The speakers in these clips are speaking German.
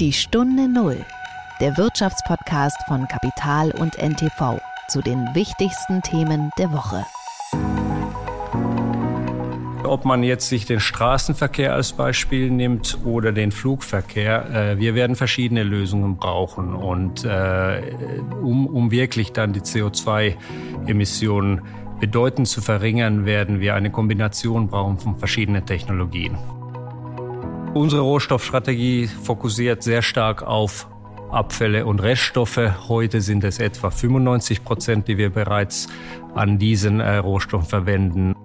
Die Stunde Null, der Wirtschaftspodcast von Kapital und NTV zu den wichtigsten Themen der Woche. Ob man jetzt sich den Straßenverkehr als Beispiel nimmt oder den Flugverkehr, äh, wir werden verschiedene Lösungen brauchen. Und äh, um, um wirklich dann die CO2-Emissionen bedeutend zu verringern, werden wir eine Kombination brauchen von verschiedenen Technologien. Unsere Rohstoffstrategie fokussiert sehr stark auf Abfälle und Reststoffe. Heute sind es etwa 95 Prozent, die wir bereits an diesen äh, Rohstoffen verwenden.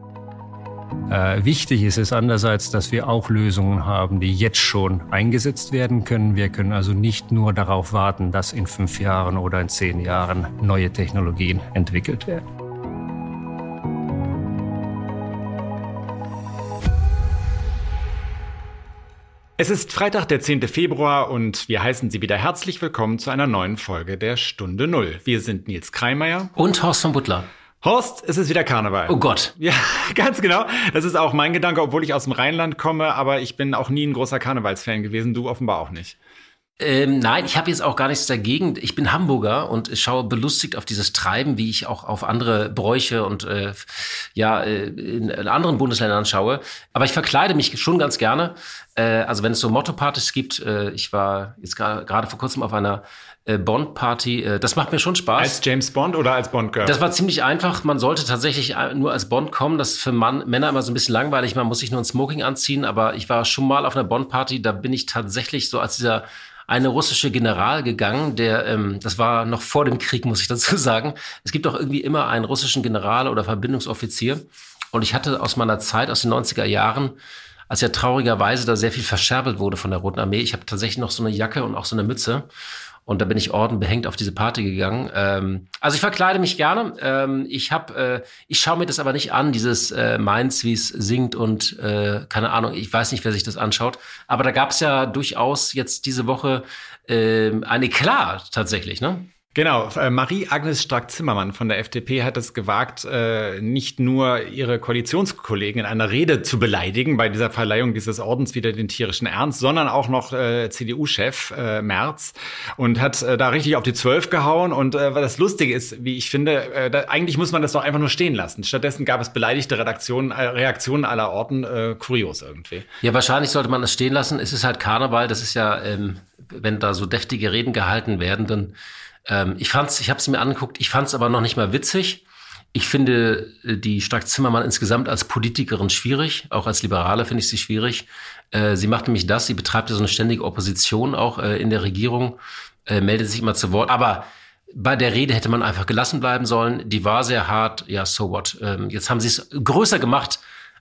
Äh, wichtig ist es andererseits, dass wir auch Lösungen haben, die jetzt schon eingesetzt werden können. Wir können also nicht nur darauf warten, dass in fünf Jahren oder in zehn Jahren neue Technologien entwickelt werden. Es ist Freitag, der 10. Februar und wir heißen Sie wieder herzlich willkommen zu einer neuen Folge der Stunde Null. Wir sind Nils Kreimeier und Horst von Butler. Horst, es ist wieder Karneval. Oh Gott. Ja, ganz genau. Das ist auch mein Gedanke, obwohl ich aus dem Rheinland komme, aber ich bin auch nie ein großer Karnevalsfan gewesen, du offenbar auch nicht. Ähm, nein, ich habe jetzt auch gar nichts dagegen. Ich bin Hamburger und schaue belustigt auf dieses Treiben, wie ich auch auf andere Bräuche und äh, ja äh, in, in, anderen Bundesländern schaue. Aber ich verkleide mich schon ganz gerne. Äh, also wenn es so Motto-Partys gibt, äh, ich war jetzt gerade vor kurzem auf einer äh, Bond-Party. Äh, das macht mir schon Spaß. Als James Bond oder als Bond-Girl? Das war ziemlich einfach. Man sollte tatsächlich nur als Bond kommen. Das ist für Mann, Männer immer so ein bisschen langweilig. Man muss sich nur ein Smoking anziehen. Aber ich war schon mal auf einer Bond-Party. Da bin ich tatsächlich so als dieser eine russische General gegangen, der, ähm, das war noch vor dem Krieg, muss ich dazu sagen. Es gibt doch irgendwie immer einen russischen General oder Verbindungsoffizier. Und ich hatte aus meiner Zeit, aus den 90er Jahren, als ja traurigerweise da sehr viel verscherbelt wurde von der Roten Armee, ich habe tatsächlich noch so eine Jacke und auch so eine Mütze. Und da bin ich ordenbehängt auf diese Party gegangen. Ähm, also ich verkleide mich gerne. Ähm, ich habe, äh, ich schaue mir das aber nicht an, dieses äh, Mainz, wie es singt und äh, keine Ahnung, ich weiß nicht, wer sich das anschaut. Aber da gab es ja durchaus jetzt diese Woche äh, eine Klar tatsächlich, ne? Genau, äh, Marie-Agnes Strack-Zimmermann von der FDP hat es gewagt, äh, nicht nur ihre Koalitionskollegen in einer Rede zu beleidigen bei dieser Verleihung dieses Ordens wieder den tierischen Ernst, sondern auch noch äh, CDU-Chef Merz und hat da richtig auf die Zwölf gehauen. Und was lustig ist, wie ich finde, da, eigentlich muss man das doch einfach nur stehen lassen. Stattdessen gab es beleidigte Redaktionen, Reaktionen aller Orten, kurios irgendwie. Ja, wahrscheinlich sollte man es stehen lassen. Es ist halt Karneval, das ist ja, ähm, wenn da so deftige Reden gehalten werden, dann ähm, ich fand's, ich habe es mir angeguckt, ich fand es aber noch nicht mal witzig. Ich finde äh, die Strack Zimmermann insgesamt als Politikerin schwierig, auch als Liberale finde ich sie schwierig. Äh, sie macht nämlich das, sie betreibt ja so eine ständige Opposition auch äh, in der Regierung, äh, meldet sich immer zu Wort. Aber bei der Rede hätte man einfach gelassen bleiben sollen. Die war sehr hart. Ja, so what. Ähm, jetzt haben sie es größer gemacht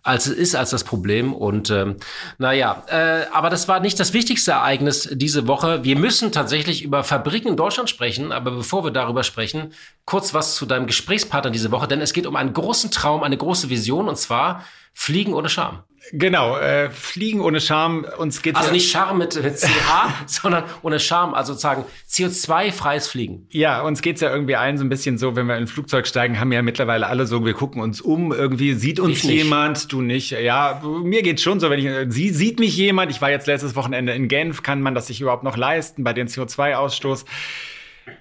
als es ist, als das Problem. Und ähm, naja, äh, aber das war nicht das wichtigste Ereignis diese Woche. Wir müssen tatsächlich über Fabriken in Deutschland sprechen, aber bevor wir darüber sprechen, kurz was zu deinem Gesprächspartner diese Woche, denn es geht um einen großen Traum, eine große Vision, und zwar Fliegen ohne Scham. Genau, äh, Fliegen ohne Scham. Uns geht also nicht Charme mit, mit CH, sondern ohne Scham, also sozusagen CO2-freies Fliegen. Ja, uns geht's ja irgendwie allen so ein bisschen so, wenn wir in ein Flugzeug steigen, haben ja mittlerweile alle so, wir gucken uns um, irgendwie sieht uns jemand, du nicht. Ja, mir geht's schon so, wenn ich, sie sieht mich jemand. Ich war jetzt letztes Wochenende in Genf, kann man das sich überhaupt noch leisten bei den CO2-Ausstoß?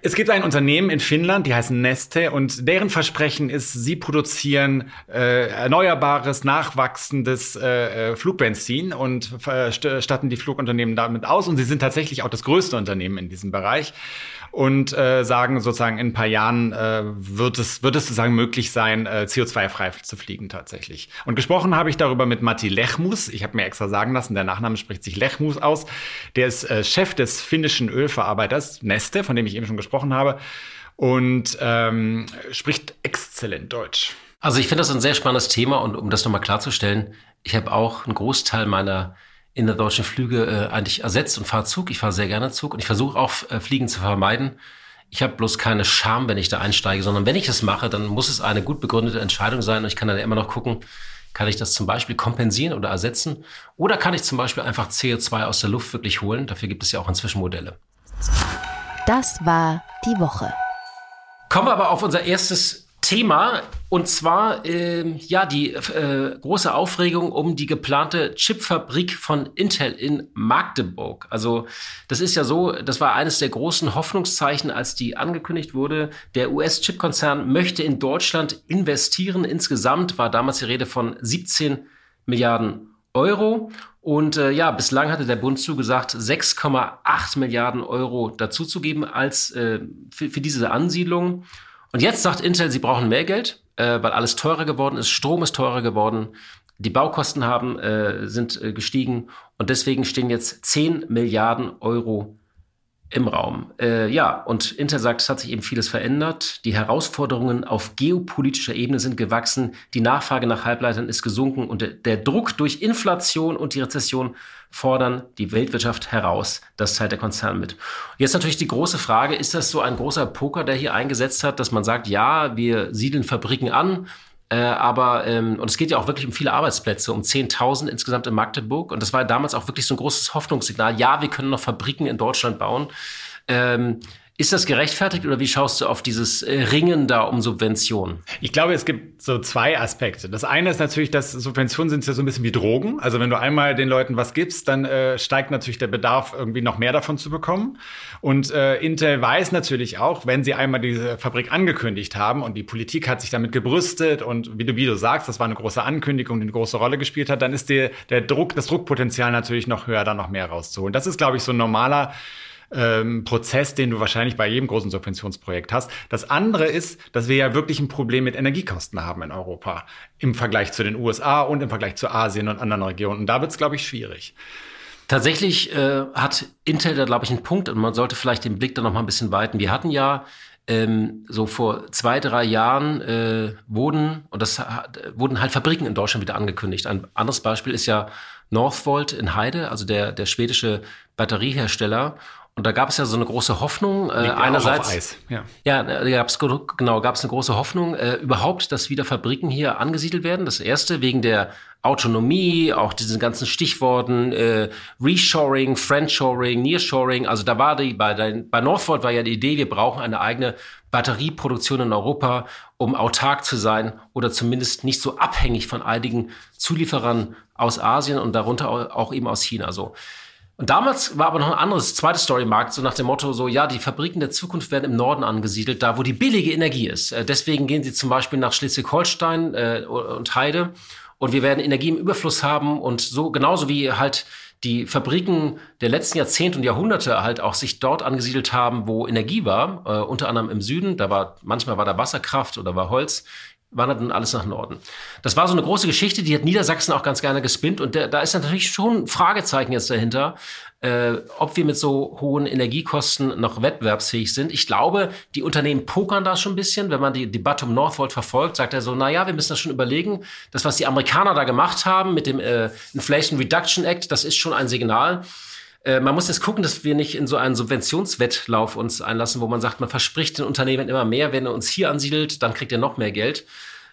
Es gibt ein Unternehmen in Finnland, die heißen Neste und deren Versprechen ist, sie produzieren äh, erneuerbares, nachwachsendes äh, äh Flugbenzin und äh, statten die Flugunternehmen damit aus. Und sie sind tatsächlich auch das größte Unternehmen in diesem Bereich und äh, sagen sozusagen in ein paar Jahren äh, wird es wird es sozusagen möglich sein, äh, CO2-frei zu fliegen tatsächlich. Und gesprochen habe ich darüber mit Matti Lechmus. Ich habe mir extra sagen lassen, der Nachname spricht sich Lechmus aus. Der ist äh, Chef des finnischen Ölverarbeiters Neste, von dem ich eben schon gesprochen habe, und ähm, spricht exzellent Deutsch. Also ich finde das ein sehr spannendes Thema und um das nochmal klarzustellen, ich habe auch einen Großteil meiner in der deutschen Flüge äh, eigentlich ersetzt und fahre Zug. Ich fahre sehr gerne Zug und ich versuche auch äh, Fliegen zu vermeiden. Ich habe bloß keine Scham, wenn ich da einsteige, sondern wenn ich es mache, dann muss es eine gut begründete Entscheidung sein und ich kann dann immer noch gucken, kann ich das zum Beispiel kompensieren oder ersetzen oder kann ich zum Beispiel einfach CO2 aus der Luft wirklich holen. Dafür gibt es ja auch inzwischen Modelle. Das war die Woche. Kommen wir aber auf unser erstes Thema. Und zwar, äh, ja, die äh, große Aufregung um die geplante Chipfabrik von Intel in Magdeburg. Also das ist ja so, das war eines der großen Hoffnungszeichen, als die angekündigt wurde. Der US-Chipkonzern möchte in Deutschland investieren. Insgesamt war damals die Rede von 17 Milliarden Euro. Und äh, ja, bislang hatte der Bund zugesagt, 6,8 Milliarden Euro dazuzugeben als äh, für, für diese Ansiedlung. Und jetzt sagt Intel, sie brauchen mehr Geld äh, weil alles teurer geworden ist, Strom ist teurer geworden, die Baukosten haben, äh, sind äh, gestiegen und deswegen stehen jetzt 10 Milliarden Euro im Raum. Äh, ja, und Inter sagt, es hat sich eben vieles verändert. Die Herausforderungen auf geopolitischer Ebene sind gewachsen. Die Nachfrage nach Halbleitern ist gesunken und der, der Druck durch Inflation und die Rezession fordern die Weltwirtschaft heraus. Das teilt der Konzern mit. Jetzt natürlich die große Frage, ist das so ein großer Poker, der hier eingesetzt hat, dass man sagt, ja, wir siedeln Fabriken an, äh, aber, ähm, und es geht ja auch wirklich um viele Arbeitsplätze, um 10.000 insgesamt in Magdeburg. Und das war damals auch wirklich so ein großes Hoffnungssignal. Ja, wir können noch Fabriken in Deutschland bauen. Ähm, ist das gerechtfertigt oder wie schaust du auf dieses äh, Ringen da um Subventionen? Ich glaube, es gibt so zwei Aspekte. Das eine ist natürlich, dass Subventionen sind ja so ein bisschen wie Drogen. Also wenn du einmal den Leuten was gibst, dann äh, steigt natürlich der Bedarf, irgendwie noch mehr davon zu bekommen. Und äh, Intel weiß natürlich auch, wenn sie einmal diese Fabrik angekündigt haben und die Politik hat sich damit gebrüstet und wie du, wie du sagst, das war eine große Ankündigung, die eine große Rolle gespielt hat, dann ist der, der Druck, das Druckpotenzial natürlich noch höher, da noch mehr rauszuholen. Das ist, glaube ich, so ein normaler ähm, Prozess, den du wahrscheinlich bei jedem großen Subventionsprojekt hast. Das andere ist, dass wir ja wirklich ein Problem mit Energiekosten haben in Europa im Vergleich zu den USA und im Vergleich zu Asien und anderen Regionen. Und da wird es, glaube ich, schwierig. Tatsächlich äh, hat Intel da, glaube ich, einen Punkt und man sollte vielleicht den Blick da noch mal ein bisschen weiten. Wir hatten ja ähm, so vor zwei, drei Jahren äh, wurden, und das hat, wurden halt Fabriken in Deutschland wieder angekündigt. Ein anderes Beispiel ist ja Northvolt in Heide, also der, der schwedische Batteriehersteller. Und da gab es ja so eine große Hoffnung. Äh, einerseits, ja, ja da gab's, genau, gab es eine große Hoffnung äh, überhaupt, dass wieder Fabriken hier angesiedelt werden. Das erste wegen der Autonomie, auch diesen ganzen Stichworten äh, Reshoring, Friendshoring, Nearshoring. Also da war die bei, bei Northvolt war ja die Idee, wir brauchen eine eigene Batterieproduktion in Europa, um autark zu sein oder zumindest nicht so abhängig von einigen Zulieferern aus Asien und darunter auch eben aus China. So. Und damals war aber noch ein anderes, zweites Storymarkt, so nach dem Motto, so, ja, die Fabriken der Zukunft werden im Norden angesiedelt, da wo die billige Energie ist. Äh, deswegen gehen sie zum Beispiel nach Schleswig-Holstein äh, und Heide. Und wir werden Energie im Überfluss haben und so, genauso wie halt die Fabriken der letzten Jahrzehnte und Jahrhunderte halt auch sich dort angesiedelt haben, wo Energie war, äh, unter anderem im Süden, da war, manchmal war da Wasserkraft oder war Holz wandert dann alles nach Norden. Das war so eine große Geschichte, die hat Niedersachsen auch ganz gerne gespinnt und der, da ist natürlich schon ein Fragezeichen jetzt dahinter, äh, ob wir mit so hohen Energiekosten noch wettbewerbsfähig sind. Ich glaube, die Unternehmen pokern da schon ein bisschen. Wenn man die Debatte um Northvolt verfolgt, sagt er so, na ja, wir müssen das schon überlegen. Das, was die Amerikaner da gemacht haben mit dem äh, Inflation Reduction Act, das ist schon ein Signal. Äh, man muss jetzt gucken, dass wir nicht in so einen Subventionswettlauf uns einlassen, wo man sagt, man verspricht den Unternehmen immer mehr, wenn er uns hier ansiedelt, dann kriegt er noch mehr Geld.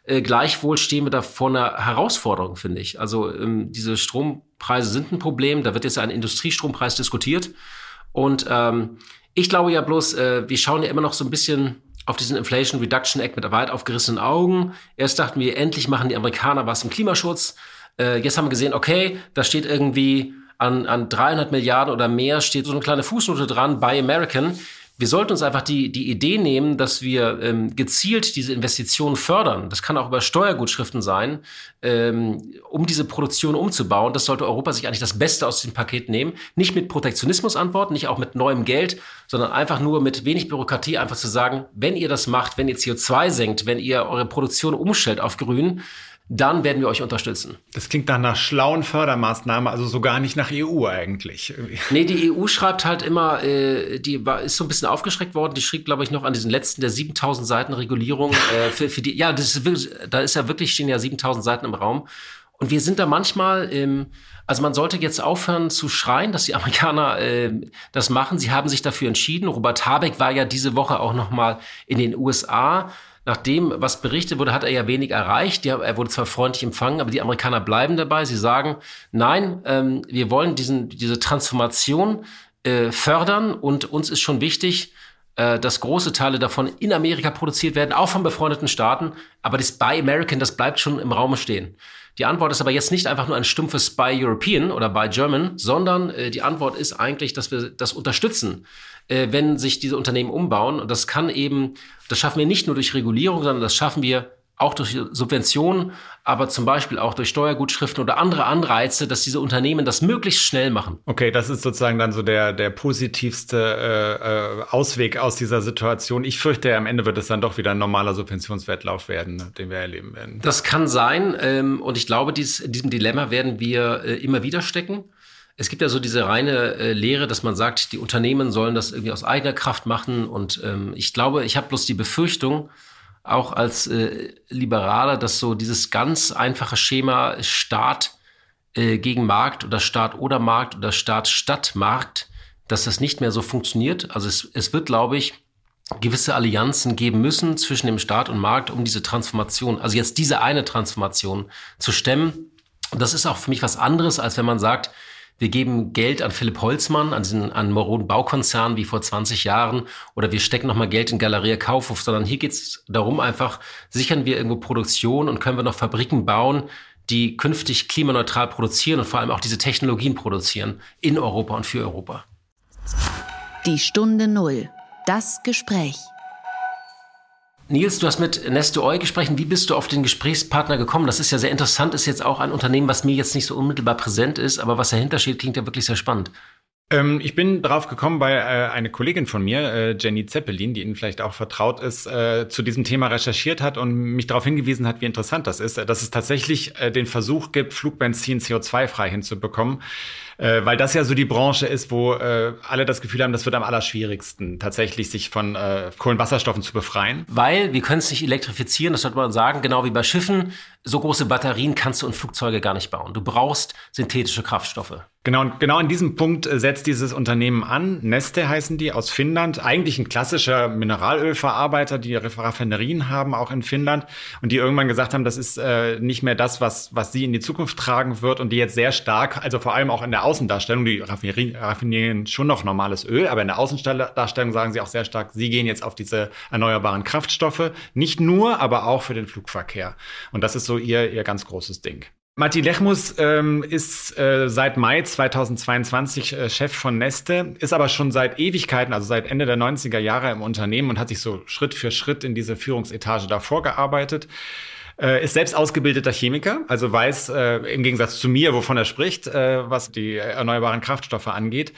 Äh, gleichwohl stehen wir da vor einer Herausforderung, finde ich. Also ähm, diese Strompreise sind ein Problem. Da wird jetzt ein Industriestrompreis diskutiert. Und ähm, ich glaube ja bloß, äh, wir schauen ja immer noch so ein bisschen auf diesen Inflation Reduction Act mit weit aufgerissenen Augen. Erst dachten wir, endlich machen die Amerikaner was im Klimaschutz. Äh, jetzt haben wir gesehen, okay, da steht irgendwie an, an 300 Milliarden oder mehr steht so eine kleine Fußnote dran, Buy American. Wir sollten uns einfach die, die Idee nehmen, dass wir ähm, gezielt diese Investitionen fördern. Das kann auch über Steuergutschriften sein, ähm, um diese Produktion umzubauen. Das sollte Europa sich eigentlich das Beste aus dem Paket nehmen. Nicht mit Protektionismus antworten, nicht auch mit neuem Geld, sondern einfach nur mit wenig Bürokratie einfach zu sagen, wenn ihr das macht, wenn ihr CO2 senkt, wenn ihr eure Produktion umstellt auf grün, dann werden wir euch unterstützen. Das klingt nach einer schlauen Fördermaßnahme, also sogar nicht nach EU eigentlich. Nee, die EU schreibt halt immer, äh, die war, ist so ein bisschen aufgeschreckt worden, die schrieb, glaube ich, noch an diesen letzten der 7000 Seiten Regulierung äh, für, für die, ja, das ist, da ist ja wirklich, stehen ja 7000 Seiten im Raum. Und wir sind da manchmal im, also man sollte jetzt aufhören zu schreien, dass die Amerikaner äh, das machen. Sie haben sich dafür entschieden. Robert Habeck war ja diese Woche auch noch mal in den USA nach dem, was berichtet wurde, hat er ja wenig erreicht. er wurde zwar freundlich empfangen, aber die Amerikaner bleiben dabei. Sie sagen, nein, ähm, wir wollen diesen, diese Transformation äh, fördern und uns ist schon wichtig, äh, dass große Teile davon in Amerika produziert werden, auch von befreundeten Staaten. Aber das Buy American, das bleibt schon im Raum stehen. Die Antwort ist aber jetzt nicht einfach nur ein stumpfes Buy European oder Buy German, sondern äh, die Antwort ist eigentlich, dass wir das unterstützen, äh, wenn sich diese Unternehmen umbauen. Und das kann eben, das schaffen wir nicht nur durch Regulierung, sondern das schaffen wir auch durch Subventionen, aber zum Beispiel auch durch Steuergutschriften oder andere Anreize, dass diese Unternehmen das möglichst schnell machen. Okay, das ist sozusagen dann so der, der positivste äh, äh Ausweg aus dieser Situation. Ich fürchte, am Ende wird es dann doch wieder ein normaler Subventionswettlauf werden, ne, den wir erleben werden. Das kann sein ähm, und ich glaube, dies, in diesem Dilemma werden wir äh, immer wieder stecken. Es gibt ja so diese reine äh, Lehre, dass man sagt, die Unternehmen sollen das irgendwie aus eigener Kraft machen und ähm, ich glaube, ich habe bloß die Befürchtung, auch als äh, Liberaler, dass so dieses ganz einfache Schema Staat äh, gegen Markt oder Staat oder Markt oder Staat statt Markt, dass das nicht mehr so funktioniert. Also es, es wird, glaube ich, gewisse Allianzen geben müssen zwischen dem Staat und Markt, um diese Transformation, also jetzt diese eine Transformation zu stemmen. Und das ist auch für mich was anderes, als wenn man sagt, wir geben Geld an Philipp Holzmann, an diesen an Moroden Baukonzern wie vor 20 Jahren oder wir stecken nochmal Geld in Galeria Kaufhof, sondern hier geht es darum einfach, sichern wir irgendwo Produktion und können wir noch Fabriken bauen, die künftig klimaneutral produzieren und vor allem auch diese Technologien produzieren in Europa und für Europa. Die Stunde Null. Das Gespräch. Nils, du hast mit Neste Oil gesprochen. Wie bist du auf den Gesprächspartner gekommen? Das ist ja sehr interessant, ist jetzt auch ein Unternehmen, was mir jetzt nicht so unmittelbar präsent ist, aber was dahinter steht, klingt ja wirklich sehr spannend. Ähm, ich bin drauf gekommen, weil äh, eine Kollegin von mir, äh, Jenny Zeppelin, die Ihnen vielleicht auch vertraut ist, äh, zu diesem Thema recherchiert hat und mich darauf hingewiesen hat, wie interessant das ist, dass es tatsächlich äh, den Versuch gibt, Flugbenzin CO2-frei hinzubekommen äh, weil das ja so die Branche ist, wo äh, alle das Gefühl haben, das wird am allerschwierigsten, tatsächlich sich von äh, Kohlenwasserstoffen zu befreien. Weil wir können es nicht elektrifizieren, das sollte man sagen, genau wie bei Schiffen. So große Batterien kannst du in Flugzeuge gar nicht bauen. Du brauchst synthetische Kraftstoffe. Genau, und genau an diesem Punkt äh, setzt dieses Unternehmen an. Neste heißen die aus Finnland. Eigentlich ein klassischer Mineralölverarbeiter, die Raffinerien haben, auch in Finnland. Und die irgendwann gesagt haben, das ist äh, nicht mehr das, was, was sie in die Zukunft tragen wird. Und die jetzt sehr stark, also vor allem auch in der Außendarstellung, die raffinieren schon noch normales Öl, aber in der Außendarstellung sagen sie auch sehr stark, sie gehen jetzt auf diese erneuerbaren Kraftstoffe. Nicht nur, aber auch für den Flugverkehr. Und das ist so ihr, ihr ganz großes Ding. Matti Lechmus ähm, ist äh, seit Mai 2022 äh, Chef von Neste, ist aber schon seit Ewigkeiten, also seit Ende der 90er Jahre im Unternehmen und hat sich so Schritt für Schritt in diese Führungsetage davor gearbeitet. Äh, ist selbst ausgebildeter Chemiker, also weiß äh, im Gegensatz zu mir, wovon er spricht, äh, was die erneuerbaren Kraftstoffe angeht.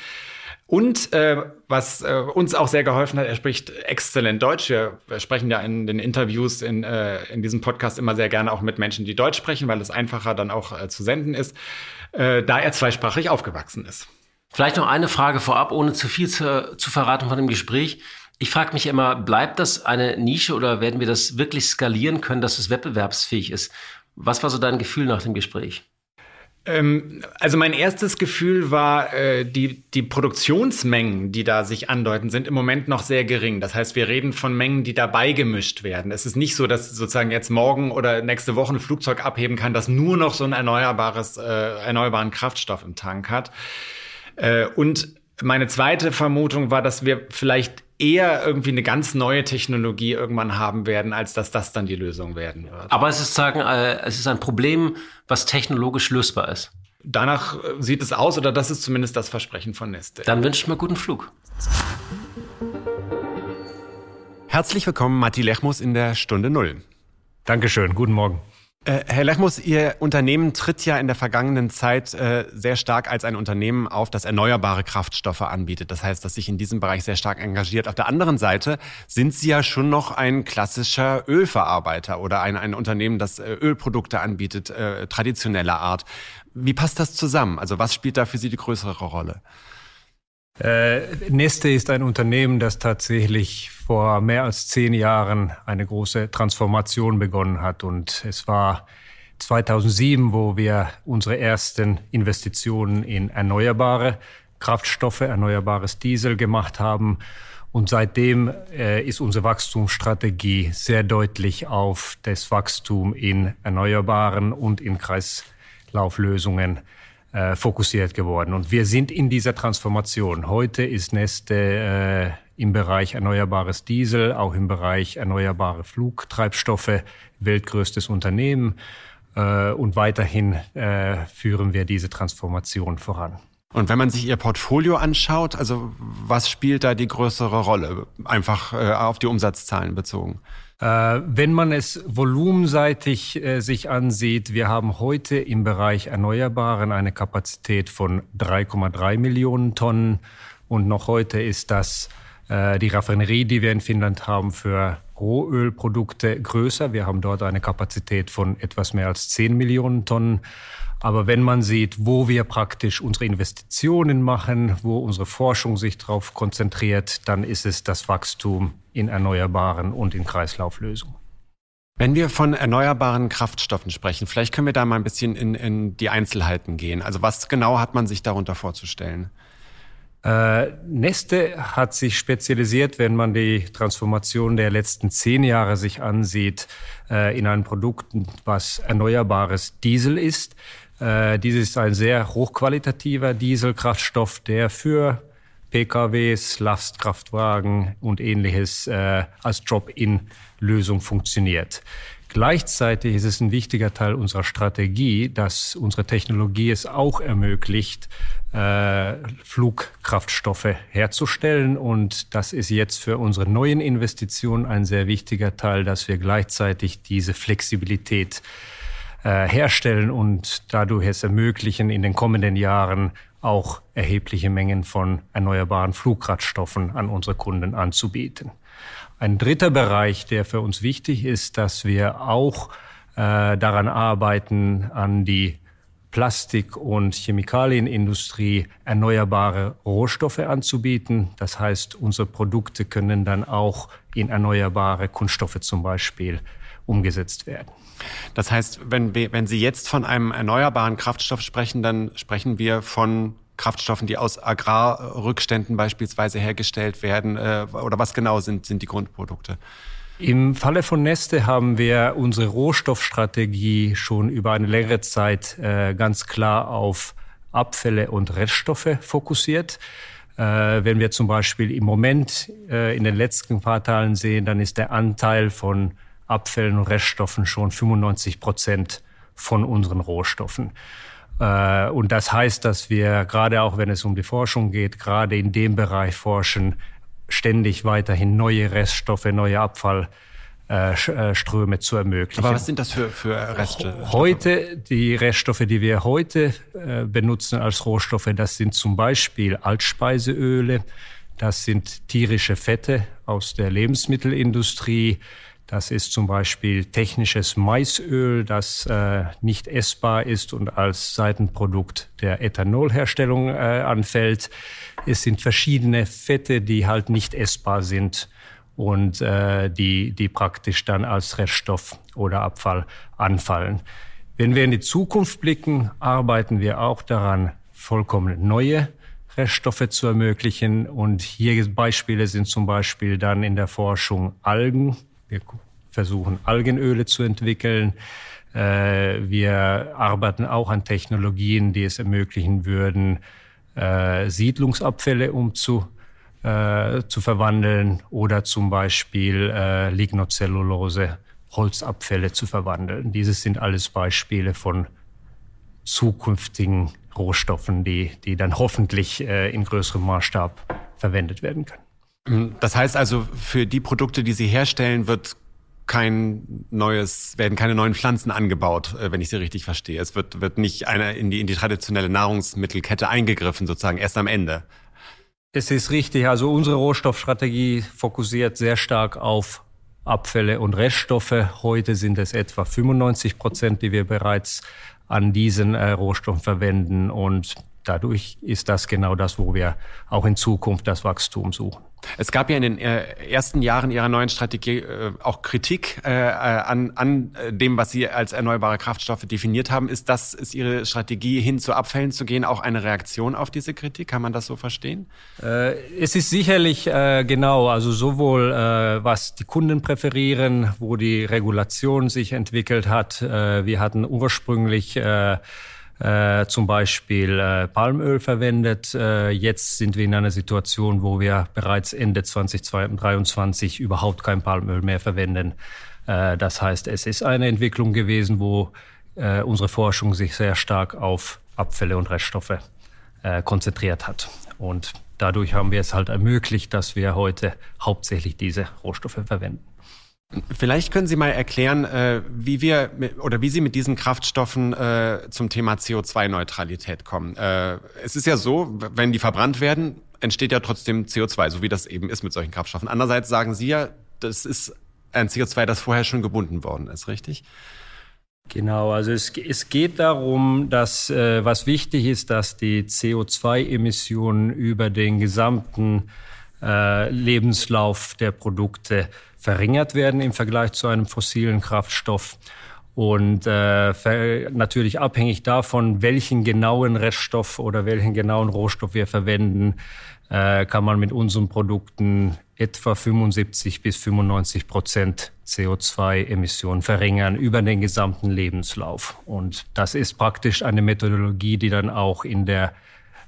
Und äh, was äh, uns auch sehr geholfen hat, er spricht exzellent Deutsch. Wir, sprechen ja in den Interviews in, äh, in diesem Podcast immer sehr gerne auch mit Menschen, die Deutsch sprechen, weil es einfacher dann auch äh, zu senden ist, äh, da er zweisprachig aufgewachsen ist. Vielleicht noch eine Frage vorab, ohne zu viel zu, zu verraten von dem Gespräch. Ich frage mich immer, bleibt das eine Nische oder werden wir das wirklich skalieren können, dass es wettbewerbsfähig ist? Was war so dein Gefühl nach dem Gespräch? Ähm, also mein erstes Gefühl war, äh, die, die Produktionsmengen, die da sich andeuten, sind im Moment noch sehr gering. Das heißt, wir reden von Mengen, die dabei gemischt werden. Es ist nicht so, dass sozusagen jetzt morgen oder nächste Woche ein Flugzeug abheben kann, das nur noch so ein erneuerbares, äh, erneuerbaren Kraftstoff im Tank hat. Äh, und meine zweite Vermutung war, dass wir vielleicht eher irgendwie eine ganz neue Technologie irgendwann haben werden, als dass das dann die Lösung werden wird. Aber es ist sagen, äh, es ist ein Problem, was technologisch lösbar ist. Danach äh, sieht es aus, oder das ist zumindest das Versprechen von Neste. Dann wünsche ich mir guten Flug. Herzlich willkommen, Matti Lechmus in der Stunde Null. Dankeschön, guten Morgen. Äh, Herr Lechmus, Ihr Unternehmen tritt ja in der vergangenen Zeit äh, sehr stark als ein Unternehmen auf, das erneuerbare Kraftstoffe anbietet. Das heißt, dass sich in diesem Bereich sehr stark engagiert. Auf der anderen Seite sind Sie ja schon noch ein klassischer Ölverarbeiter oder ein, ein Unternehmen, das äh, Ölprodukte anbietet, äh, traditioneller Art. Wie passt das zusammen? Also was spielt da für Sie die größere Rolle? Äh, Neste ist ein Unternehmen, das tatsächlich vor mehr als zehn Jahren eine große Transformation begonnen hat. Und es war 2007, wo wir unsere ersten Investitionen in erneuerbare Kraftstoffe, erneuerbares Diesel gemacht haben. Und seitdem äh, ist unsere Wachstumsstrategie sehr deutlich auf das Wachstum in Erneuerbaren und in Kreislauflösungen äh, fokussiert geworden. Und wir sind in dieser Transformation. Heute ist Neste äh, im Bereich erneuerbares Diesel, auch im Bereich erneuerbare Flugtreibstoffe, weltgrößtes Unternehmen. Äh, und weiterhin äh, führen wir diese Transformation voran. Und wenn man sich Ihr Portfolio anschaut, also was spielt da die größere Rolle, einfach äh, auf die Umsatzzahlen bezogen? Äh, wenn man es volumenseitig äh, sich ansieht, wir haben heute im Bereich Erneuerbaren eine Kapazität von 3,3 Millionen Tonnen und noch heute ist das äh, die Raffinerie, die wir in Finnland haben für Rohölprodukte größer. Wir haben dort eine Kapazität von etwas mehr als 10 Millionen Tonnen. Aber wenn man sieht, wo wir praktisch unsere Investitionen machen, wo unsere Forschung sich darauf konzentriert, dann ist es das Wachstum in Erneuerbaren und in Kreislauflösungen. Wenn wir von erneuerbaren Kraftstoffen sprechen, vielleicht können wir da mal ein bisschen in, in die Einzelheiten gehen. Also was genau hat man sich darunter vorzustellen? Äh, Neste hat sich spezialisiert, wenn man die Transformation der letzten zehn Jahre sich ansieht, äh, in ein Produkt, was erneuerbares Diesel ist. Äh, dies ist ein sehr hochqualitativer Dieselkraftstoff, der für PKWs, Lastkraftwagen und ähnliches äh, als Drop-in-Lösung funktioniert. Gleichzeitig ist es ein wichtiger Teil unserer Strategie, dass unsere Technologie es auch ermöglicht, äh, Flugkraftstoffe herzustellen. Und das ist jetzt für unsere neuen Investitionen ein sehr wichtiger Teil, dass wir gleichzeitig diese Flexibilität äh, herstellen und dadurch es ermöglichen, in den kommenden Jahren auch erhebliche Mengen von erneuerbaren Flugkraftstoffen an unsere Kunden anzubieten. Ein dritter Bereich, der für uns wichtig ist, dass wir auch äh, daran arbeiten, an die Plastik- und Chemikalienindustrie erneuerbare Rohstoffe anzubieten. Das heißt, unsere Produkte können dann auch in erneuerbare Kunststoffe zum Beispiel umgesetzt werden. Das heißt, wenn, wir, wenn Sie jetzt von einem erneuerbaren Kraftstoff sprechen, dann sprechen wir von Kraftstoffen, die aus Agrarrückständen beispielsweise hergestellt werden? Äh, oder was genau sind, sind die Grundprodukte? Im Falle von Neste haben wir unsere Rohstoffstrategie schon über eine längere Zeit äh, ganz klar auf Abfälle und Reststoffe fokussiert. Äh, wenn wir zum Beispiel im Moment in den letzten Quartalen sehen, dann ist der Anteil von Abfällen und Reststoffen schon 95 Prozent von unseren Rohstoffen. Äh, und das heißt, dass wir gerade auch, wenn es um die Forschung geht, gerade in dem Bereich forschen, ständig weiterhin neue Reststoffe, neue Abfallströme zu ermöglichen. Aber was sind das für, für Reststoffe? Heute, die Reststoffe, die wir heute äh, benutzen als Rohstoffe, das sind zum Beispiel Altspeiseöle, das sind tierische Fette aus der Lebensmittelindustrie, das ist zum Beispiel technisches Maisöl, das äh, nicht essbar ist und als Seitenprodukt der Ethanolherstellung äh, anfällt. Es sind verschiedene Fette, die halt nicht essbar sind und äh, die, die praktisch dann als Reststoff oder Abfall anfallen. Wenn wir in die Zukunft blicken, arbeiten wir auch daran, vollkommen neue Reststoffe zu ermöglichen. Und hier Beispiele sind zum Beispiel dann in der Forschung Algen, wir versuchen Algenöle zu entwickeln. Äh, wir arbeiten auch an Technologien, die es ermöglichen würden, äh, Siedlungsabfälle umzu, äh, zu verwandeln oder zum Beispiel Lignocellulose, Holzabfälle zu verwandeln. Dieses sind alles Beispiele von zukünftigen Rohstoffen, die, die dann hoffentlich in größerem Maßstab verwendet werden können. Das heißt also, für die Produkte, die Sie herstellen, wird kein neues, werden keine neuen Pflanzen angebaut, äh, wenn ich sie richtig verstehe. Es wird, wird nicht eine in die, in die traditionelle Nahrungsmittelkette eingegriffen, sozusagen erst am Ende. Es ist richtig. Also unsere Rohstoffstrategie fokussiert sehr stark auf Abfälle und Reststoffe. Heute sind es etwa 95 Prozent, die wir bereits an diesen äh, Rohstoffen verwenden. Und dadurch ist das genau das, wo wir auch in Zukunft das Wachstum suchen. Es gab ja in den äh, ersten Jahren Ihrer neuen Strategie äh, auch Kritik äh, an, an dem, was Sie als erneuerbare Kraftstoffe definiert haben. Ist das, ist Ihre Strategie hin zu Abfällen zu gehen auch eine Reaktion auf diese Kritik? Kann man das so verstehen? es ist sicherlich genau, also sowohl was die Kunden präferieren, wo die Regulation sich entwickelt hat. wir hatten ursprünglich äh, zum Beispiel äh, Palmöl verwendet. Äh, jetzt sind wir in einer Situation, wo wir bereits Ende 2023 überhaupt kein Palmöl mehr verwenden. Äh, das heißt, es ist eine Entwicklung gewesen, wo äh, unsere Forschung sich sehr stark auf Abfälle und Reststoffe äh, konzentriert hat. Und dadurch haben wir es halt ermöglicht, dass wir heute hauptsächlich diese Rohstoffe verwenden. Vielleicht können Sie mal erklären, äh, wie wir oder wie Sie mit diesen Kraftstoffen äh, zum Thema CO2-Neutralität kommen. Äh, es ist ja so, wenn die verbrannt werden, entsteht ja trotzdem CO2, so wie das eben ist mit solchen Kraftstoffen. Andererseits sagen Sie ja, das ist ein CO2, das vorher schon gebunden worden ist, richtig? Genau, also es, es geht darum, dass äh, was wichtig ist, dass die CO2-Emissionen über den gesamten äh, Lebenslauf der Produkte verringert werden im Vergleich zu einem fossilen Kraftstoff. Und äh, natürlich abhängig davon, welchen genauen Reststoff oder welchen genauen Rohstoff wir verwenden, äh, kann man mit unseren Produkten etwa 75 bis 95 Prozent CO2-Emissionen verringern über den gesamten Lebenslauf. Und das ist praktisch eine Methodologie, die dann auch in der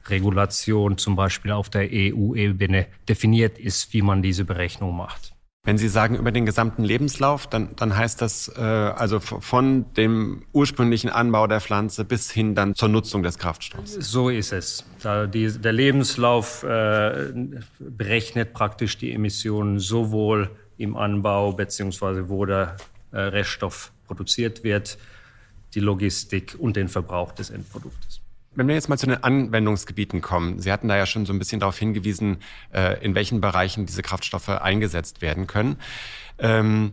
Regulation zum Beispiel auf der EU-Ebene definiert ist, wie man diese Berechnung macht. Wenn Sie sagen über den gesamten Lebenslauf, dann, dann heißt das äh, also von dem ursprünglichen Anbau der Pflanze bis hin dann zur Nutzung des Kraftstoffs. So ist es. Da die, der Lebenslauf äh, berechnet praktisch die Emissionen sowohl im Anbau beziehungsweise wo der äh, Reststoff produziert wird, die Logistik und den Verbrauch des Endproduktes. Wenn wir jetzt mal zu den Anwendungsgebieten kommen, Sie hatten da ja schon so ein bisschen darauf hingewiesen, äh, in welchen Bereichen diese Kraftstoffe eingesetzt werden können. Ähm,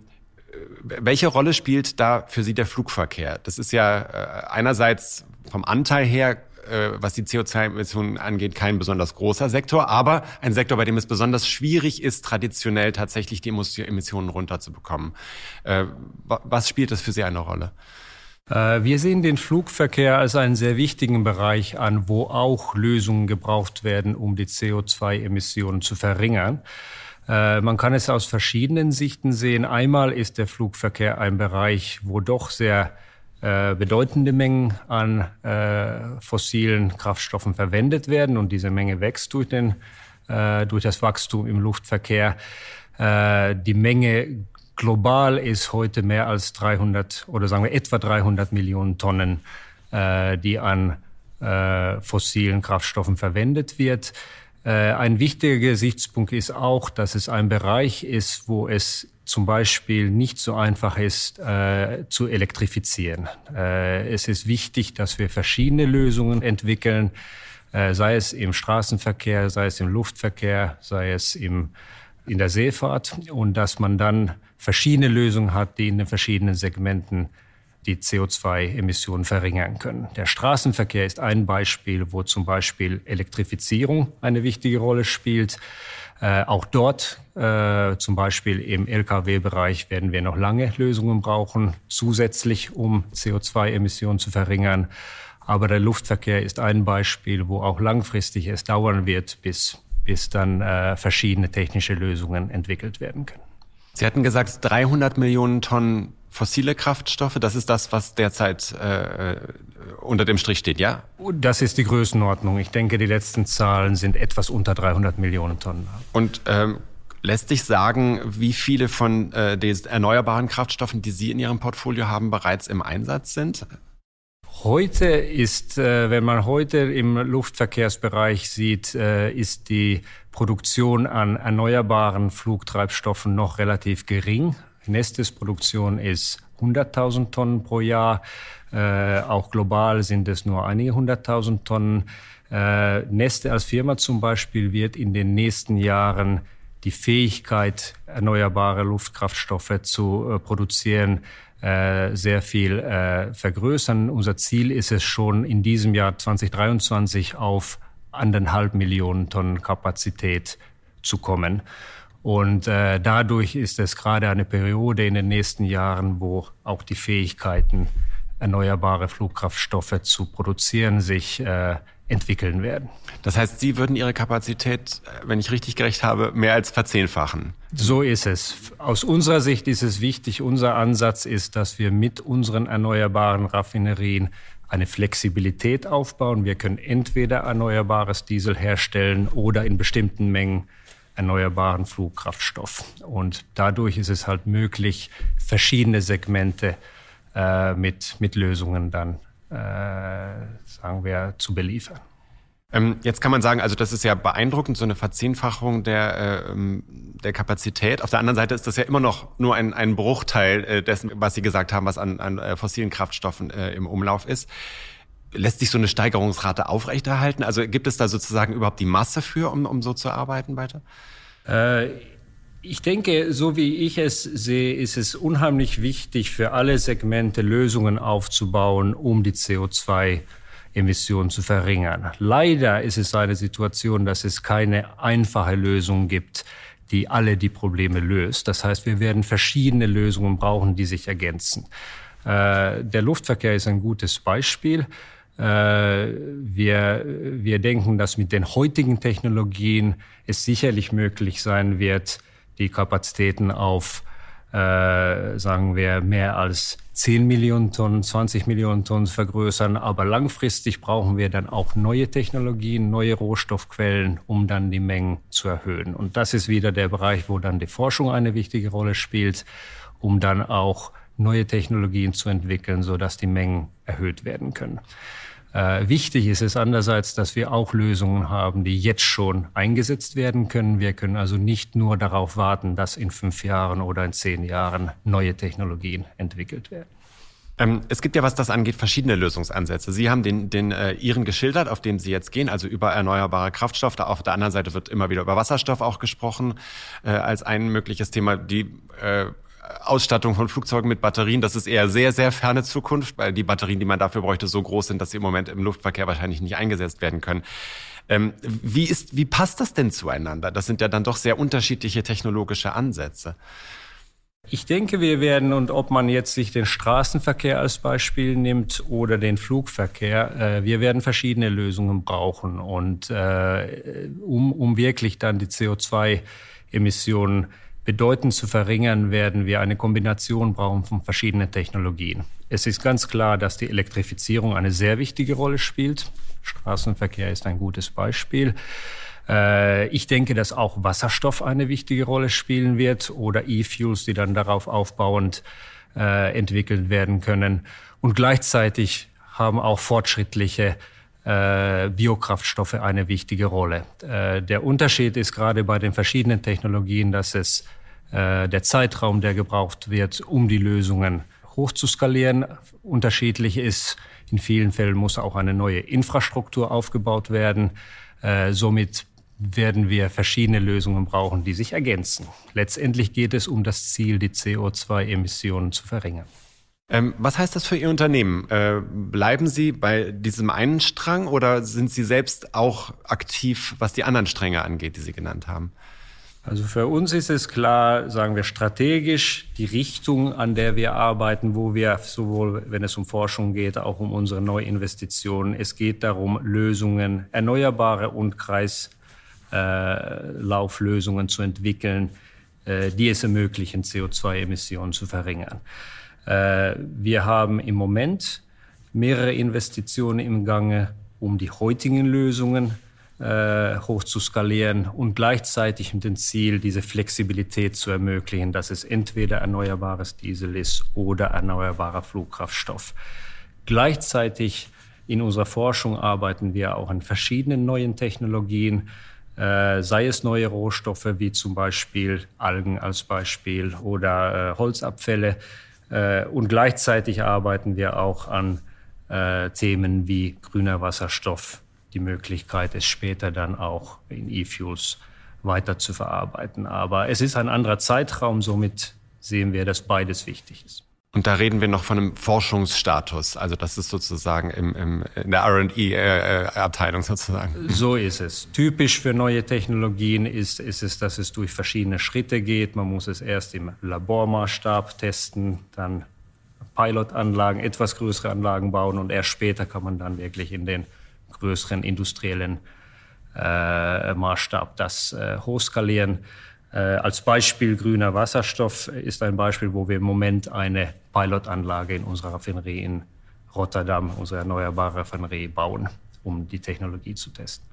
welche Rolle spielt da für Sie der Flugverkehr? Das ist ja äh, einerseits vom Anteil her, äh, was die CO2-Emissionen angeht, kein besonders großer Sektor, aber ein Sektor, bei dem es besonders schwierig ist, traditionell tatsächlich die Emissionen runterzubekommen. Was spielt das für Sie eine Rolle? Äh, wir sehen den Flugverkehr als einen sehr wichtigen Bereich an, wo auch Lösungen gebraucht werden, um die CO2-Emissionen zu verringern. Äh, man kann es aus verschiedenen Sichten sehen. Einmal ist der Flugverkehr ein Bereich, wo doch sehr äh, bedeutende Mengen an fossilen Kraftstoffen verwendet werden und diese Menge wächst durch, den, durch das Wachstum im Luftverkehr. Die Menge Global ist heute mehr als 300 oder sagen wir etwa 300 Millionen Tonnen, äh, die an äh, fossilen Kraftstoffen verwendet wird. Äh, ein wichtiger Gesichtspunkt ist auch, dass es ein Bereich ist, wo es zum Beispiel nicht so einfach ist, äh, zu elektrifizieren. Äh, es ist wichtig, dass wir verschiedene Lösungen entwickeln, äh, sei es im Straßenverkehr, sei es im Luftverkehr, sei es im in der Seefahrt und dass man dann verschiedene Lösungen hat, die in den verschiedenen Segmenten die CO2-Emissionen verringern können. Der Straßenverkehr ist ein Beispiel, wo zum Beispiel Elektrifizierung eine wichtige Rolle spielt. Äh, auch dort, äh, zum Beispiel im Lkw-Bereich, werden wir noch lange Lösungen brauchen, zusätzlich um CO2-Emissionen zu verringern. Aber der Luftverkehr ist ein Beispiel, wo auch langfristig es dauern wird, bis bis dann äh, verschiedene technische Lösungen entwickelt werden können. Sie hatten gesagt, 300 Millionen Tonnen fossile Kraftstoffe, das ist das, was derzeit äh, unter dem Strich steht, ja? Das ist die Größenordnung. Ich denke, die letzten Zahlen sind etwas unter 300 Millionen Tonnen. Und ähm, lässt sich sagen, wie viele von äh, den erneuerbaren Kraftstoffen, die Sie in Ihrem Portfolio haben, bereits im Einsatz sind? Heute ist, äh, wenn man heute im Luftverkehrsbereich sieht, äh, ist die Produktion an erneuerbaren Flugtreibstoffen noch relativ gering. Nestes Produktion ist 100.000 Tonnen pro Jahr. Äh, auch global sind es nur einige hunderttausend Tonnen. Neste als Firma zum Beispiel wird in den nächsten Jahren die Fähigkeit, erneuerbare Luftkraftstoffe zu produzieren, äh, sehr viel äh, vergrößern. Unser Ziel ist es schon in diesem Jahr 2023 auf anderthalb Millionen Tonnen Kapazität zu kommen. Und äh, dadurch ist es gerade eine Periode in den nächsten Jahren, wo auch die Fähigkeiten, erneuerbare Flugkraftstoffe zu produzieren, sich äh, entwickeln werden. Das heißt, Sie würden Ihre Kapazität, äh, wenn ich richtig gerecht habe, mehr als verzehnfachen. So ist es. Aus unserer Sicht ist es wichtig, unser Ansatz ist, dass wir mit unseren erneuerbaren Raffinerien eine Flexibilität aufbauen. Wir können entweder erneuerbares Diesel herstellen oder in bestimmten Mengen erneuerbaren Flugkraftstoff. Und dadurch ist es halt möglich, verschiedene Segmente äh, mit, mit Lösungen dann, äh, sagen wir, zu beliefern. Ähm, jetzt kann man sagen, also das ist ja beeindruckend, so eine Verzehnfachung der, äh, der Kapazität. Auf der anderen Seite ist das ja immer noch nur ein, ein Bruchteil äh, dessen, was Sie gesagt haben, was an, an äh, fossilen Kraftstoffen äh, im Umlauf ist. Lässt sich so eine Steigerungsrate aufrechterhalten? Also gibt es da sozusagen überhaupt die Masse für, um, um so zu arbeiten weiter? Äh, ich denke, so wie ich es sehe, ist es unheimlich wichtig, für alle Segmente Lösungen aufzubauen, um die CO2 Emissionen zu verringern. Leider ist es eine Situation, dass es keine einfache Lösung gibt, die alle die Probleme löst. Das heißt, wir werden verschiedene Lösungen brauchen, die sich ergänzen. Äh, der Luftverkehr ist ein gutes Beispiel. Äh, wir, wir denken, dass mit den heutigen Technologien es sicherlich möglich sein wird, die Kapazitäten auf äh, sagen wir, mehr als 10 Millionen Tonnen, 20 Millionen Tonnen vergrößern. Aber langfristig brauchen wir dann auch neue Technologien, neue Rohstoffquellen, um dann die Mengen zu erhöhen. Und das ist wieder der Bereich, wo dann die Forschung eine wichtige Rolle spielt, um dann auch neue Technologien zu entwickeln, sodass die Mengen erhöht werden können. Äh, wichtig ist es andererseits, dass wir auch Lösungen haben, die jetzt schon eingesetzt werden können. Wir können also nicht nur darauf warten, dass in fünf Jahren oder in zehn Jahren neue Technologien entwickelt werden. Ähm, es gibt ja, was das angeht, verschiedene Lösungsansätze. Sie haben den, den äh, Ihren geschildert, auf dem Sie jetzt gehen, also über erneuerbare Kraftstoffe. Auf der anderen Seite wird immer wieder über Wasserstoff auch gesprochen äh, als ein mögliches Thema. Die äh, Ausstattung von Flugzeugen mit Batterien, das ist eher sehr, sehr ferne Zukunft, weil die Batterien, die man dafür bräuchte, so groß sind, dass sie im Moment im Luftverkehr wahrscheinlich nicht eingesetzt werden können. Ähm, wie, ist, wie passt das denn zueinander? Das sind ja dann doch sehr unterschiedliche technologische Ansätze. Ich denke, wir werden, und ob man jetzt sich den Straßenverkehr als Beispiel nimmt oder den Flugverkehr, äh, wir werden verschiedene Lösungen brauchen. Und äh, um, um wirklich dann die CO2-Emissionen bedeutend zu verringern, werden wir eine Kombination brauchen von verschiedenen Technologien. Es ist ganz klar, dass die Elektrifizierung eine sehr wichtige Rolle spielt. Straßenverkehr ist ein gutes Beispiel. Äh, ich denke, dass auch Wasserstoff eine wichtige Rolle spielen wird oder E-Fuels, die dann darauf aufbauend äh, entwickelt werden können. Und gleichzeitig haben auch fortschrittliche äh, Biokraftstoffe eine wichtige Rolle. Äh, der Unterschied ist gerade bei den verschiedenen Technologien, dass es äh, der Zeitraum, der gebraucht wird, um die Lösungen hochzuskalieren, unterschiedlich ist. In vielen Fällen muss auch eine neue Infrastruktur aufgebaut werden. Äh, somit werden wir verschiedene Lösungen brauchen, die sich ergänzen. Letztendlich geht es um das Ziel, die CO2-Emissionen zu verringern. Ähm, was heißt das für Ihr Unternehmen? Äh, bleiben Sie bei diesem einen Strang oder sind Sie selbst auch aktiv, was die anderen Stränge angeht, die Sie genannt haben? Also für uns ist es klar, sagen wir strategisch, die Richtung, an der wir arbeiten, wo wir sowohl, wenn es um Forschung geht, auch um unsere Neuinvestitionen, es geht darum, Lösungen, erneuerbare und Kreislauflösungen zu entwickeln, äh, die es ermöglichen, CO2-Emissionen zu verringern. Äh, wir haben im Moment mehrere Investitionen im Gange, um die heutigen Lösungen äh, hoch zu skalieren und gleichzeitig mit dem Ziel, diese Flexibilität zu ermöglichen, dass es entweder erneuerbares Diesel ist oder erneuerbarer Flugkraftstoff. Gleichzeitig in unserer Forschung arbeiten wir auch an verschiedenen neuen Technologien, äh, sei es neue Rohstoffe wie zum Beispiel Algen als Beispiel oder Holzabfälle, und gleichzeitig arbeiten wir auch an äh, Themen wie grüner Wasserstoff, die Möglichkeit, es später dann auch in E-Fuels weiter zu verarbeiten. Aber es ist ein anderer Zeitraum, somit sehen wir, dass beides wichtig ist. Und da reden wir noch von einem Forschungsstatus. Also das ist sozusagen im, im, in der RD-Abteilung äh, sozusagen. So ist es. Typisch für neue Technologien ist, ist es, dass es durch verschiedene Schritte geht. Man muss es erst im Labormaßstab testen, dann Pilotanlagen, etwas größere Anlagen bauen und erst später kann man dann wirklich in den größeren industriellen äh, Maßstab das äh, hochskalieren. Äh, als Beispiel grüner Wasserstoff ist ein Beispiel, wo wir im Moment eine Pilotanlage in unserer Raffinerie in Rotterdam unsere erneuerbare Raffinerie bauen, um die Technologie zu testen.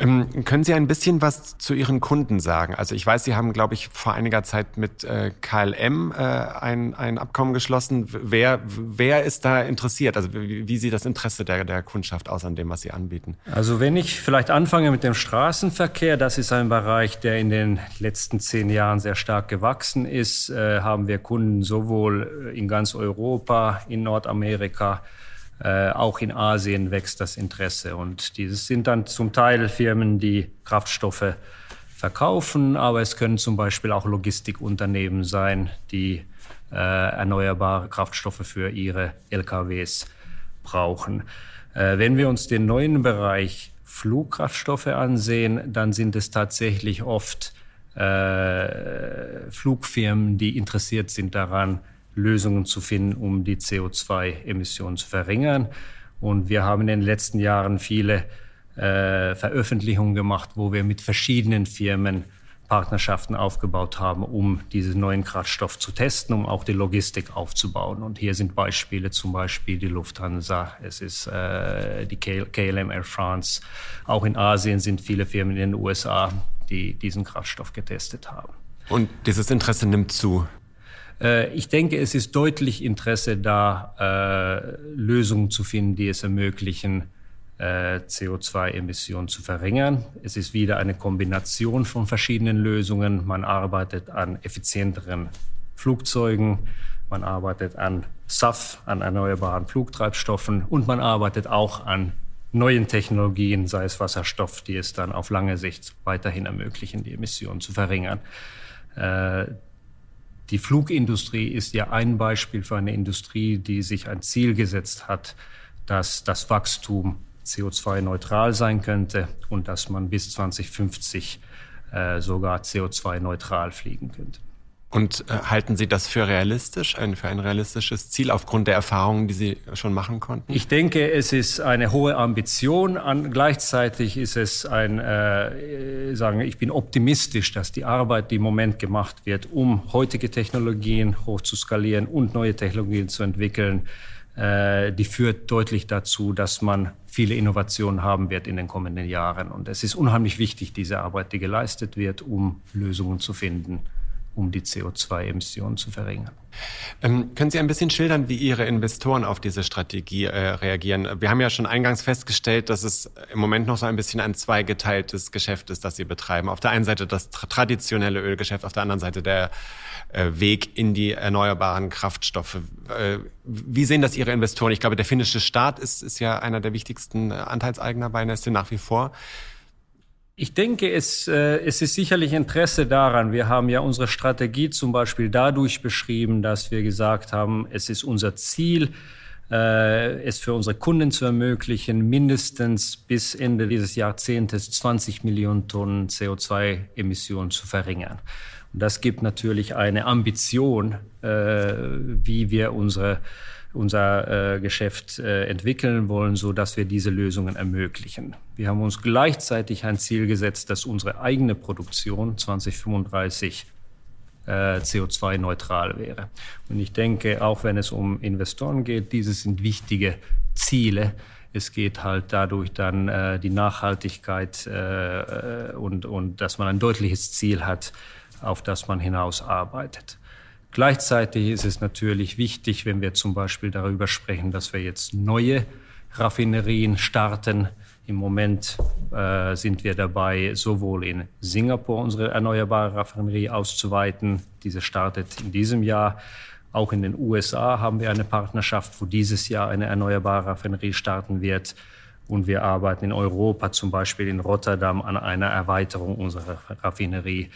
Ähm, können Sie ein bisschen was zu Ihren Kunden sagen? Also ich weiß, Sie haben, glaube ich, vor einiger Zeit mit äh, KLM äh, ein, ein Abkommen geschlossen. Wer, wer ist da interessiert? Also wie, wie sieht das Interesse der, der Kundschaft aus an dem, was Sie anbieten? Also wenn ich vielleicht anfange mit dem Straßenverkehr, das ist ein Bereich, der in den letzten zehn Jahren sehr stark gewachsen ist, äh, haben wir Kunden sowohl in ganz Europa, in Nordamerika, äh, auch in Asien wächst das Interesse. Und dieses sind dann zum Teil Firmen, die Kraftstoffe verkaufen, aber es können zum Beispiel auch Logistikunternehmen sein, die äh, erneuerbare Kraftstoffe für ihre LKWs brauchen. Äh, wenn wir uns den neuen Bereich Flugkraftstoffe ansehen, dann sind es tatsächlich oft äh, Flugfirmen, die interessiert sind daran, Lösungen zu finden, um die CO2-Emissionen zu verringern. Und wir haben in den letzten Jahren viele äh, Veröffentlichungen gemacht, wo wir mit verschiedenen Firmen Partnerschaften aufgebaut haben, um diesen neuen Kraftstoff zu testen, um auch die Logistik aufzubauen. Und hier sind Beispiele, zum Beispiel die Lufthansa, es ist äh, die KLM Air France. Auch in Asien sind viele Firmen in den USA, die diesen Kraftstoff getestet haben. Und dieses Interesse nimmt zu. Äh, ich denke, es ist deutlich Interesse da, äh, Lösungen zu finden, die es ermöglichen, äh, CO2-Emissionen zu verringern. Es ist wieder eine Kombination von verschiedenen Lösungen. Man arbeitet an effizienteren Flugzeugen, man arbeitet an SAF, an erneuerbaren Flugtreibstoffen und man arbeitet auch an neuen Technologien, sei es Wasserstoff, die es dann auf lange Sicht weiterhin ermöglichen, die Emissionen zu verringern. Die Flugindustrie ist ja ein Beispiel für eine Industrie, die sich ein Ziel gesetzt hat, dass das Wachstum CO2-neutral sein könnte und dass man bis 2050 äh, sogar CO2-neutral fliegen könnte. Und äh, halten Sie das für realistisch, ein, für ein realistisches Ziel aufgrund der Erfahrungen, die Sie schon machen konnten? Ich denke, es ist eine hohe Ambition. An, gleichzeitig ist es ein, äh, sagen, ich bin optimistisch, dass die Arbeit, die im Moment gemacht wird, um heutige Technologien hoch zu skalieren und neue Technologien zu entwickeln, äh, die führt deutlich dazu, dass man viele Innovationen haben wird in den kommenden Jahren. Und es ist unheimlich wichtig, diese Arbeit, die geleistet wird, um Lösungen zu finden um die CO2-Emissionen zu verringern. Ähm, können Sie ein bisschen schildern, wie Ihre Investoren auf diese Strategie äh, reagieren? Wir haben ja schon eingangs festgestellt, dass es im Moment noch so ein bisschen ein zweigeteiltes Geschäft ist, das Sie betreiben. Auf der einen Seite das traditionelle Ölgeschäft, auf der anderen Seite der äh, Weg in die erneuerbaren Kraftstoffe. Äh, wie sehen das Ihre Investoren? Ich glaube, der finnische Staat ist, ist ja einer der wichtigsten Anteilseigner bei Nestle nach wie vor. Ich denke, es, äh, es ist sicherlich Interesse daran. Wir haben ja unsere Strategie zum Beispiel dadurch beschrieben, dass wir gesagt haben, es ist unser Ziel, äh, es für unsere Kunden zu ermöglichen, mindestens bis Ende dieses Jahrzehntes 20 Millionen Tonnen CO2-Emissionen zu verringern. Und das gibt natürlich eine Ambition, äh, wie wir unsere unser äh, Geschäft äh, entwickeln wollen, so dass wir diese Lösungen ermöglichen. Wir haben uns gleichzeitig ein Ziel gesetzt, dass unsere eigene Produktion 2035 äh, CO2-neutral wäre. Und ich denke, auch wenn es um Investoren geht, diese sind wichtige Ziele. Es geht halt dadurch dann äh, die Nachhaltigkeit äh, und, und dass man ein deutliches Ziel hat, auf das man hinaus arbeitet. Gleichzeitig ist es natürlich wichtig, wenn wir zum Beispiel darüber sprechen, dass wir jetzt neue Raffinerien starten. Im Moment äh, sind wir dabei, sowohl in Singapur unsere erneuerbare Raffinerie auszuweiten. Diese startet in diesem Jahr. Auch in den USA haben wir eine Partnerschaft, wo dieses Jahr eine erneuerbare Raffinerie starten wird. Und wir arbeiten in Europa, zum Beispiel in Rotterdam, an einer Erweiterung unserer Raffinerie.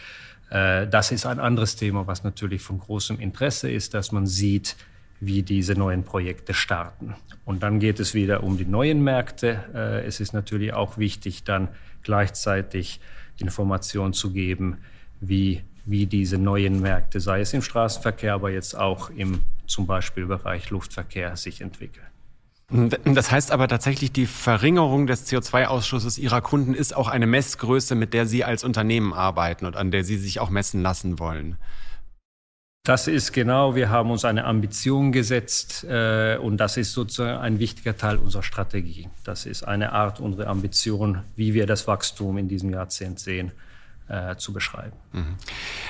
Äh, das ist ein anderes Thema, was natürlich von großem Interesse ist, dass man sieht, wie diese neuen Projekte starten. Und dann geht es wieder um die neuen Märkte. Äh, es ist natürlich auch wichtig, dann gleichzeitig Informationen zu geben, wie, wie diese neuen Märkte, sei es im Straßenverkehr, aber jetzt auch im zum Beispiel Bereich Luftverkehr, sich entwickeln. Das heißt aber tatsächlich, die Verringerung des CO2-Ausschusses Ihrer Kunden ist auch eine Messgröße, mit der Sie als Unternehmen arbeiten und an der Sie sich auch messen lassen wollen. Das ist genau, wir haben uns eine Ambition gesetzt äh, und das ist sozusagen ein wichtiger Teil unserer Strategie. Das ist eine Art, unsere Ambition, wie wir das Wachstum in diesem Jahrzehnt sehen, äh, zu beschreiben. Mhm.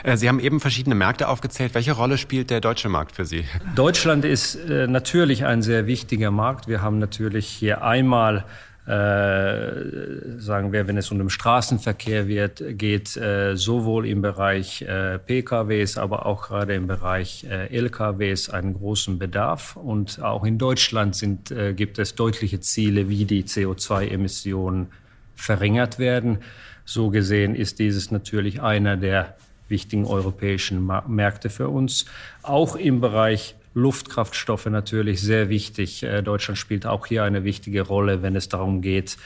Äh, Sie haben eben verschiedene Märkte aufgezählt. Welche Rolle spielt der deutsche Markt für Sie? Deutschland ist äh, natürlich ein sehr wichtiger Markt. Wir haben natürlich hier einmal äh, sagen wir, wenn es um den Straßenverkehr wird, geht, äh, sowohl im Bereich äh, PKWs, aber auch gerade im Bereich LKWs einen großen Bedarf. Und auch in Deutschland sind, gibt es deutliche Ziele, wie die CO2-Emissionen verringert werden. So gesehen ist dieses natürlich einer der wichtigen europäischen Märkte für uns. Auch im Bereich Luftkraftstoffe natürlich sehr wichtig. Äh, Deutschland spielt auch hier eine wichtige Rolle, wenn es darum geht,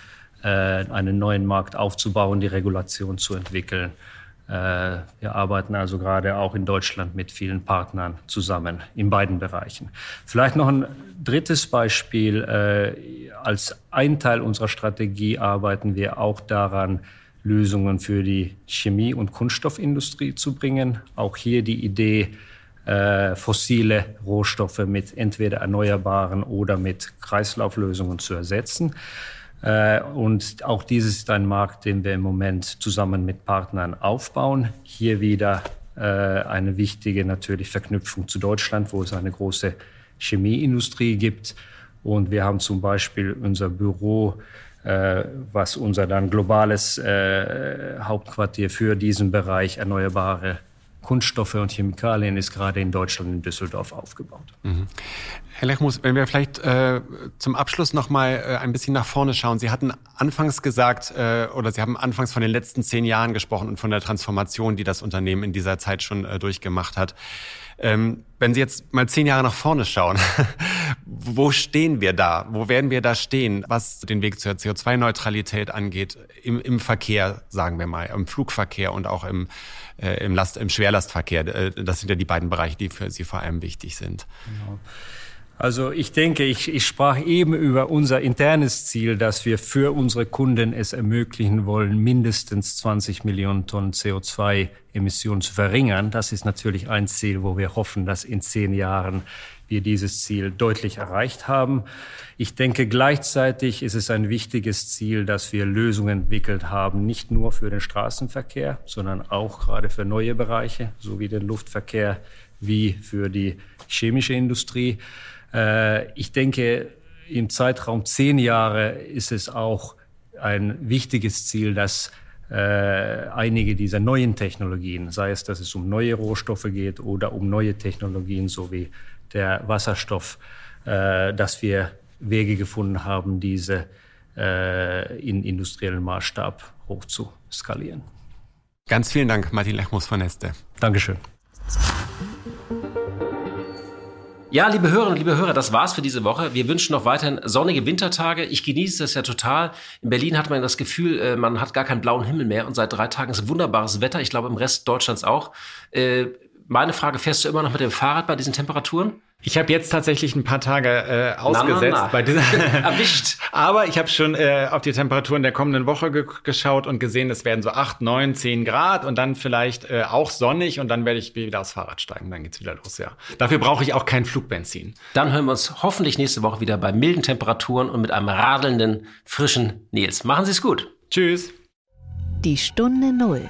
äh, einen neuen Markt aufzubauen, die Regulation zu entwickeln. Äh, wir arbeiten also gerade auch in Deutschland mit vielen Partnern zusammen in beiden Bereichen. Vielleicht noch ein drittes Beispiel. Als ein Teil unserer Strategie arbeiten wir auch daran, Lösungen für die Chemie- und Kunststoffindustrie zu bringen. Auch hier die Idee, äh, fossile Rohstoffe mit entweder erneuerbaren oder mit Kreislauflösungen zu ersetzen. Äh, und auch dieses ist ein Markt, den wir im Moment zusammen mit Partnern aufbauen. Hier wieder äh, eine wichtige natürlich Verknüpfung zu Deutschland, wo es eine große Chemieindustrie gibt. Und wir haben zum Beispiel unser Büro was unser dann globales äh, Hauptquartier für diesen Bereich erneuerbare Kunststoffe und Chemikalien ist gerade in Deutschland in Düsseldorf aufgebaut. Mhm. Herr Lechmus, wenn wir vielleicht äh, zum Abschluss noch mal äh, ein bisschen nach vorne schauen. Sie hatten anfangs gesagt äh, oder Sie haben anfangs von den letzten zehn Jahren gesprochen und von der Transformation, die das Unternehmen in dieser Zeit schon äh, durchgemacht hat. Ähm, wenn Sie jetzt mal zehn Jahre nach vorne schauen, wo stehen wir da? Wo werden wir da stehen, was den Weg zur CO2-Neutralität angeht, im, im Verkehr, sagen wir mal, im Flugverkehr und auch im, äh, im, Last-, im Schwerlastverkehr? Äh, das sind ja die beiden Bereiche, die für Sie vor allem wichtig sind. Genau. Also ich denke, ich, ich sprach eben über unser internes Ziel, dass wir für unsere Kunden es ermöglichen wollen, mindestens 20 Millionen Tonnen CO2-Emissionen zu verringern. Das ist natürlich ein Ziel, wo wir hoffen, dass in zehn Jahren wir dieses Ziel deutlich erreicht haben. Ich denke, gleichzeitig ist es ein wichtiges Ziel, dass wir Lösungen entwickelt haben, nicht nur für den Straßenverkehr, sondern auch gerade für neue Bereiche, so wie den Luftverkehr, wie für die chemische Industrie. Äh, ich denke, im Zeitraum zehn Jahre ist es auch ein wichtiges Ziel, dass äh, einige dieser neuen Technologien, sei es, dass es um neue Rohstoffe geht oder um neue Technologien, so wie der Wasserstoff, äh, dass wir Wege gefunden haben, diese äh, in industriellen Maßstab hoch zu skalieren. Ganz vielen Dank, Martin Lechmus von Neste. Dankeschön. Ja, liebe Hörerinnen und liebe Hörer, das war's für diese Woche. Wir wünschen noch weiterhin sonnige Wintertage. Ich genieße das ja total. In Berlin hat man das Gefühl, äh, man hat gar keinen blauen Himmel mehr und seit drei Tagen ist wunderbares Wetter. Ich glaube, im Rest Deutschlands auch. Äh, meine Frage, fährst du immer noch mit dem Fahrrad bei diesen Temperaturen? Ich habe jetzt tatsächlich ein paar Tage äh, ausgesetzt na, na, na. bei dieser erwischt. Aber ich habe schon äh, auf die Temperaturen der kommenden Woche ge geschaut und gesehen, es werden so acht, neun, zehn Grad und dann vielleicht äh, auch sonnig und dann werde ich wieder aufs Fahrrad steigen. Dann geht's wieder los, ja. Dafür brauche ich auch kein Flugbenzin. Dann hören wir uns hoffentlich nächste Woche wieder bei milden Temperaturen und mit einem radelnden, frischen Nils. Machen Sie es gut. Tschüss. Die Stunde Null.